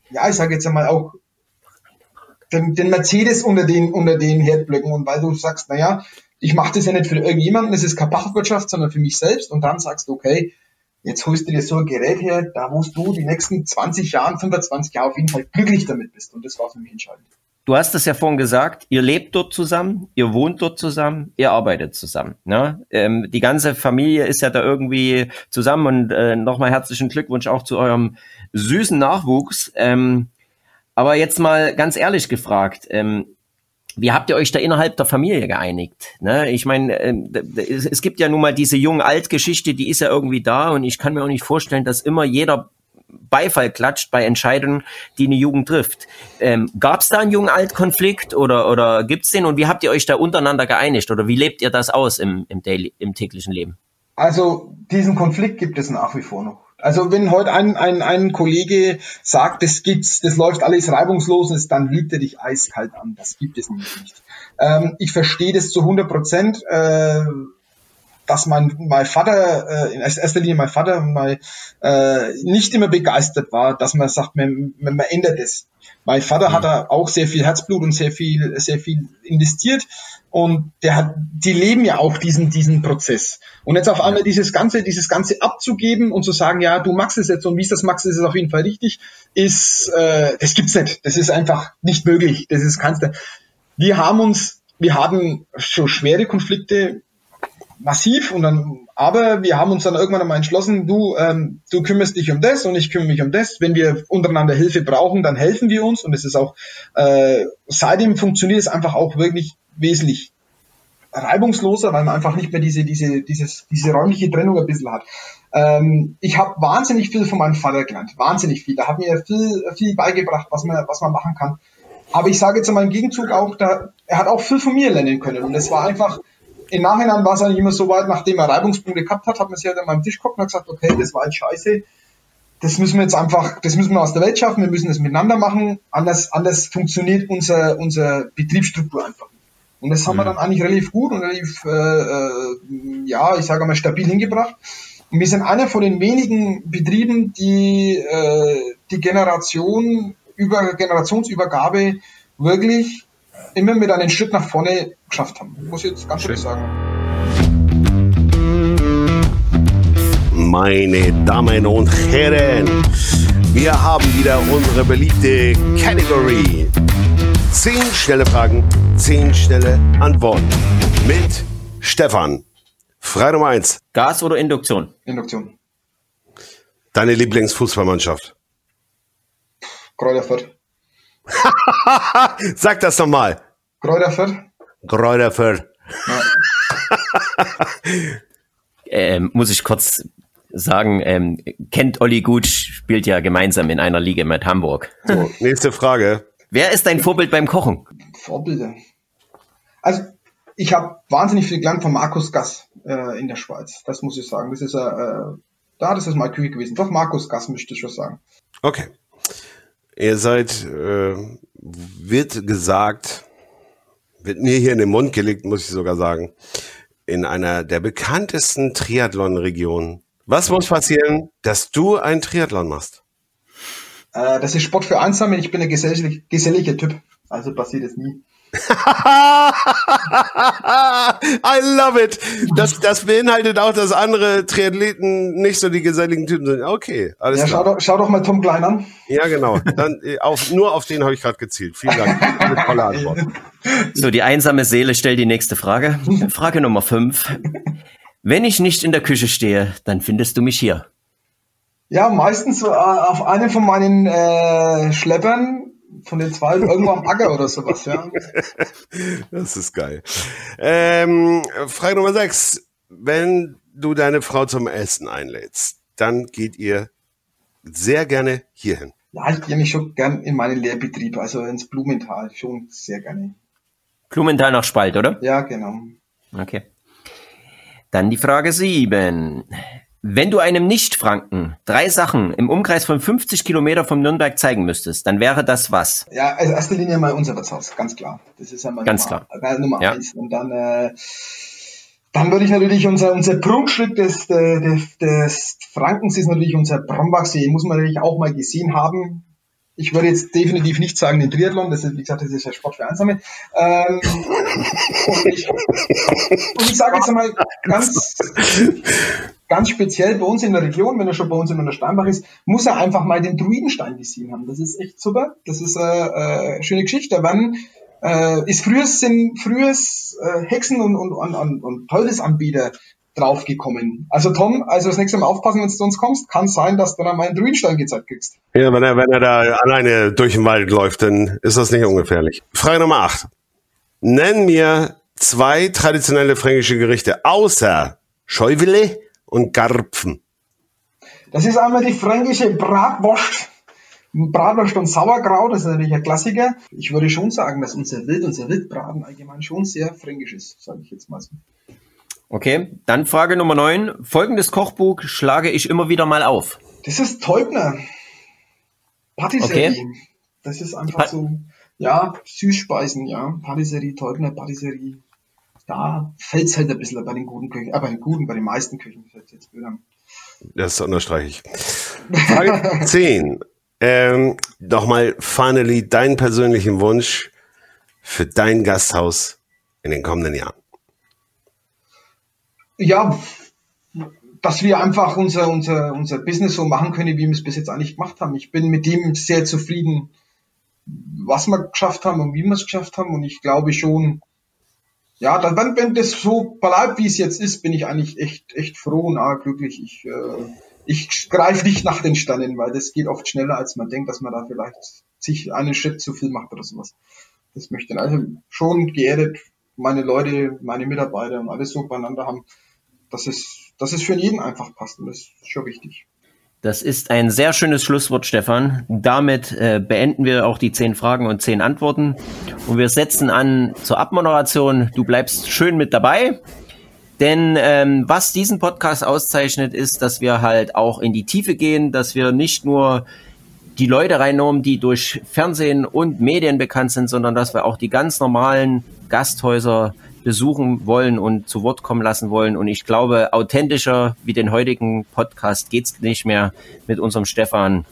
S3: ja, ich sage jetzt einmal auch den, den Mercedes unter den, unter den Herdblöcken und weil du sagst, naja, ich mache das ja nicht für irgendjemanden, das ist keine Pachtwirtschaft, sondern für mich selbst und dann sagst du, okay, jetzt holst du dir so ein Gerät her, da wo du die nächsten 20 Jahre, 25 Jahre auf jeden Fall glücklich damit bist und das war für mich entscheidend.
S2: Du hast es ja vorhin gesagt, ihr lebt dort zusammen, ihr wohnt dort zusammen, ihr arbeitet zusammen. Ne? Ähm, die ganze Familie ist ja da irgendwie zusammen und äh, nochmal herzlichen Glückwunsch auch zu eurem süßen Nachwuchs. Ähm, aber jetzt mal ganz ehrlich gefragt, ähm, wie habt ihr euch da innerhalb der Familie geeinigt? Ne? Ich meine, äh, es gibt ja nun mal diese jung-alt-Geschichte, die ist ja irgendwie da und ich kann mir auch nicht vorstellen, dass immer jeder Beifall klatscht bei Entscheidungen, die eine Jugend trifft. Ähm, Gab es da einen Jung-Alt-Konflikt oder, oder gibt es den und wie habt ihr euch da untereinander geeinigt oder wie lebt ihr das aus im, im, daily, im täglichen Leben?
S3: Also diesen Konflikt gibt es nach wie vor noch. Also wenn heute ein, ein, ein Kollege sagt, das gibt's, das läuft alles reibungslos, ist, dann lügt er dich eiskalt an. Das gibt es nämlich nicht. Ähm, ich verstehe das zu 100 Prozent. Äh, dass mein, mein Vater, äh, in erster Linie mein Vater, mein, äh, nicht immer begeistert war, dass man sagt, man, man, man ändert es. Mein Vater mhm. hat da auch sehr viel Herzblut und sehr viel, sehr viel investiert und der hat, die leben ja auch diesen, diesen Prozess. Und jetzt auf einmal dieses Ganze, dieses Ganze abzugeben und zu sagen, ja, du magst es jetzt und wie es das magst, ist es auf jeden Fall richtig, ist, äh, das gibt's nicht. Das ist einfach nicht möglich. Das ist keins Wir haben uns, wir hatten schon schwere Konflikte massiv und dann, aber wir haben uns dann irgendwann einmal entschlossen, du, ähm, du kümmerst dich um das und ich kümmere mich um das. Wenn wir untereinander Hilfe brauchen, dann helfen wir uns und es ist auch, äh, seitdem funktioniert es einfach auch wirklich wesentlich reibungsloser, weil man einfach nicht mehr diese, diese, dieses, diese räumliche Trennung ein bisschen hat. Ähm, ich habe wahnsinnig viel von meinem Vater gelernt, wahnsinnig viel. Da hat mir viel, viel beigebracht, was man, was man machen kann. Aber ich sage jetzt in meinem Gegenzug auch, da, er hat auch viel von mir lernen können. Und es war einfach, im Nachhinein war es eigentlich immer so weit, nachdem er Reibungspunkte gehabt hat, hat man sich halt an meinem Tisch geguckt und hat gesagt, okay, das war jetzt scheiße. Das müssen wir jetzt einfach, das müssen wir aus der Welt schaffen, wir müssen das miteinander machen. Anders, anders funktioniert unser, unser Betriebsstruktur einfach. Und das haben wir mhm. dann eigentlich relativ gut und relativ, äh, äh, ja, ich sage mal, stabil hingebracht. Und wir sind einer von den wenigen Betrieben, die äh, die Generation über Generationsübergabe wirklich immer mit einem Schritt nach vorne geschafft haben. Muss ich jetzt ganz ehrlich sagen.
S1: Meine Damen und Herren, wir haben wieder unsere beliebte Category. Zehn schnelle Fragen, zehn schnelle Antworten. Mit Stefan. Frage Nummer eins.
S2: Gas oder Induktion?
S3: Induktion.
S1: Deine Lieblingsfußballmannschaft?
S3: Kräuter Fürth.
S1: Sag das nochmal.
S3: Kräuter Fürth.
S1: Kräuter Fürth. Ja.
S2: ähm, muss ich kurz sagen, ähm, kennt Olli gut, spielt ja gemeinsam in einer Liga mit Hamburg.
S1: So, nächste Frage.
S2: Wer ist dein Vorbild beim Kochen?
S3: Vorbilder. Also, ich habe wahnsinnig viel gelernt von Markus Gass äh, in der Schweiz. Das muss ich sagen. Das ist, äh, da, das ist mal Küche gewesen. Doch, Markus Gass möchte ich schon sagen.
S1: Okay. Ihr seid, äh, wird gesagt, wird mir hier in den Mund gelegt, muss ich sogar sagen, in einer der bekanntesten Triathlon-Regionen. Was muss passieren, dass du ein Triathlon machst?
S3: Äh, das ist Sport für Einsame. Ich bin ein gesellig, geselliger Typ. Also passiert es nie.
S1: I love it. Das, das beinhaltet auch, dass andere Triathleten nicht so die geselligen Typen sind. Okay,
S3: alles ja, klar. Schau doch, schau doch mal Tom Klein an.
S1: Ja, genau. Dann, äh, auf, nur auf den habe ich gerade gezielt. Vielen Dank. Eine tolle Antwort.
S2: So, die einsame Seele stellt die nächste Frage. Frage Nummer fünf. Wenn ich nicht in der Küche stehe, dann findest du mich hier.
S3: Ja, meistens äh, auf einem von meinen äh, Schleppern von den zwei irgendwo am Acker oder sowas, ja.
S1: Das ist geil. Ähm, Frage Nummer sechs. Wenn du deine Frau zum Essen einlädst, dann geht ihr sehr gerne hierhin.
S3: Ja, ich gehe mich schon gern in meinen Lehrbetrieb, also ins Blumenthal, schon sehr gerne.
S2: Blumenthal nach Spalt, oder?
S3: Ja, genau.
S2: Okay. Dann die Frage sieben. Wenn du einem Nicht-Franken drei Sachen im Umkreis von 50 Kilometer vom Nürnberg zeigen müsstest, dann wäre das was?
S3: Ja, also erster Linie mal unser Wirtshaus, ganz klar. Das ist einmal
S2: ganz
S3: Nummer,
S2: klar.
S3: Nummer ja. eins. Und dann, äh, dann würde ich natürlich unser, unser Prunkstück des, des, des Frankens ist natürlich unser Brombachsee. Muss man natürlich auch mal gesehen haben ich würde jetzt definitiv nicht sagen den Triathlon, das ist, wie gesagt, das ist ja Sport für Einsame. Ähm, und, ich, und ich sage jetzt einmal ganz, ganz speziell bei uns in der Region, wenn er schon bei uns in der Steinbach ist, muss er einfach mal den Druidenstein gesehen haben. Das ist echt super. Das ist eine äh, schöne Geschichte. Wann äh, ist früher sind früher äh, Hexen und, und, und, und Teufelsanbieter draufgekommen. Also Tom, also das nächste Mal aufpassen, wenn du zu uns kommst, kann sein, dass du dann mal einen Grünstein gezeigt kriegst.
S1: Ja, wenn er, wenn er da alleine durch den Wald läuft, dann ist das nicht ungefährlich. Frage Nummer 8. Nenn mir zwei traditionelle fränkische Gerichte außer Scheuwille und Garpfen.
S3: Das ist einmal die fränkische Bratwurst. Bratwurst und Sauerkraut, das ist natürlich ein Klassiker. Ich würde schon sagen, dass unser Wild, unser Wildbraten allgemein schon sehr fränkisch ist, sage ich jetzt mal so.
S2: Okay, dann Frage Nummer 9. Folgendes Kochbuch schlage ich immer wieder mal auf.
S3: Das ist Teubner. Patisserie. Okay. Das ist einfach pa so, ja, Süßspeisen, ja. Patisserie, Teubner, Patisserie. Da fällt es halt ein bisschen bei den guten Küchen, äh, bei den guten, bei den meisten Küchen fällt jetzt blöd an.
S1: Das unterstreiche ich. Frage 10. Ähm, Nochmal, finally, deinen persönlichen Wunsch für dein Gasthaus in den kommenden Jahren
S3: ja, dass wir einfach unser, unser, unser Business so machen können, wie wir es bis jetzt eigentlich gemacht haben. Ich bin mit dem sehr zufrieden, was wir geschafft haben und wie wir es geschafft haben. Und ich glaube schon, ja, dann, wenn, wenn das so bleibt, wie es jetzt ist, bin ich eigentlich echt, echt froh und glücklich. Ich, äh, ich greife nicht nach den Sternen, weil das geht oft schneller, als man denkt, dass man da vielleicht sich einen Schritt zu viel macht oder sowas. Das möchte ich also schon geerdet meine Leute, meine Mitarbeiter und alles so beieinander haben, dass es, dass es für jeden einfach passt. Und das ist schon wichtig.
S2: Das ist ein sehr schönes Schlusswort, Stefan. Damit äh, beenden wir auch die zehn Fragen und zehn Antworten. Und wir setzen an zur Abmoderation. Du bleibst schön mit dabei. Denn ähm, was diesen Podcast auszeichnet, ist, dass wir halt auch in die Tiefe gehen, dass wir nicht nur die Leute reinnehmen, die durch Fernsehen und Medien bekannt sind, sondern dass wir auch die ganz normalen Gasthäuser besuchen wollen und zu Wort kommen lassen wollen. Und ich glaube, authentischer wie den heutigen Podcast geht's nicht mehr mit unserem Stefan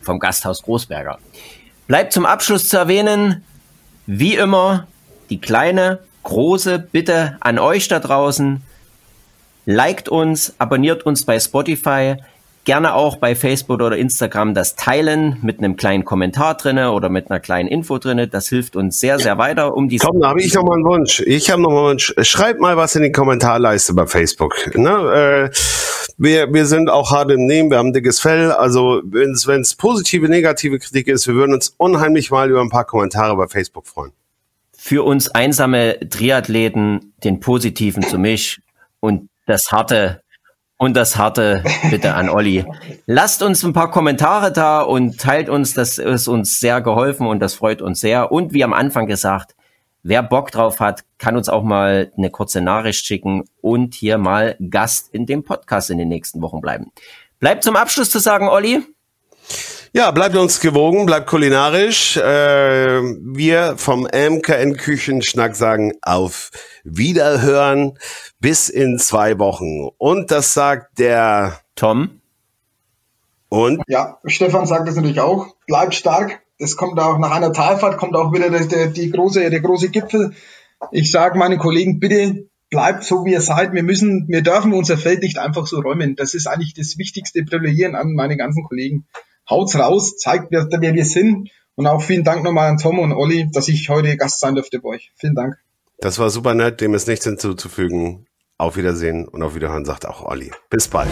S2: vom Gasthaus Großberger. Bleibt zum Abschluss zu erwähnen, wie immer, die kleine, große Bitte an euch da draußen. Liked uns, abonniert uns bei Spotify, gerne auch bei Facebook oder Instagram das teilen mit einem kleinen Kommentar drinne oder mit einer kleinen Info drinne. Das hilft uns sehr, sehr weiter, um die.
S1: Komm, da habe ich noch mal einen Wunsch. Ich habe noch mal einen Wunsch. Schreibt mal was in die Kommentarleiste bei Facebook. Ne? Äh, wir, wir sind auch hart im Nehmen, wir haben dickes Fell. Also wenn es positive, negative Kritik ist, wir würden uns unheimlich mal über ein paar Kommentare bei Facebook freuen.
S2: Für uns einsame Triathleten den positiven zu mich und das harte und das harte bitte an Olli. Lasst uns ein paar Kommentare da und teilt uns, das ist uns sehr geholfen und das freut uns sehr. Und wie am Anfang gesagt, wer Bock drauf hat, kann uns auch mal eine kurze Nachricht schicken und hier mal Gast in dem Podcast in den nächsten Wochen bleiben. Bleibt zum Abschluss zu sagen, Olli.
S1: Ja, bleibt uns gewogen, bleibt kulinarisch. Äh, wir vom MKN Küchenschnack sagen auf Wiederhören bis in zwei Wochen. Und das sagt der
S2: Tom.
S3: Und? Ja, Stefan sagt das natürlich auch. Bleibt stark. Das kommt auch nach einer Talfahrt, kommt auch wieder der, der, die große, der große Gipfel. Ich sage meinen Kollegen, bitte bleibt so, wie ihr seid. Wir müssen, wir dürfen unser Feld nicht einfach so räumen. Das ist eigentlich das wichtigste Brillieren an meine ganzen Kollegen haut's raus, zeigt, wer, wer wir sind. Und auch vielen Dank nochmal an Tom und Olli, dass ich heute Gast sein durfte bei euch. Vielen Dank.
S1: Das war super nett, dem ist nichts hinzuzufügen. Auf Wiedersehen und auf Wiederhören sagt auch Olli. Bis bald.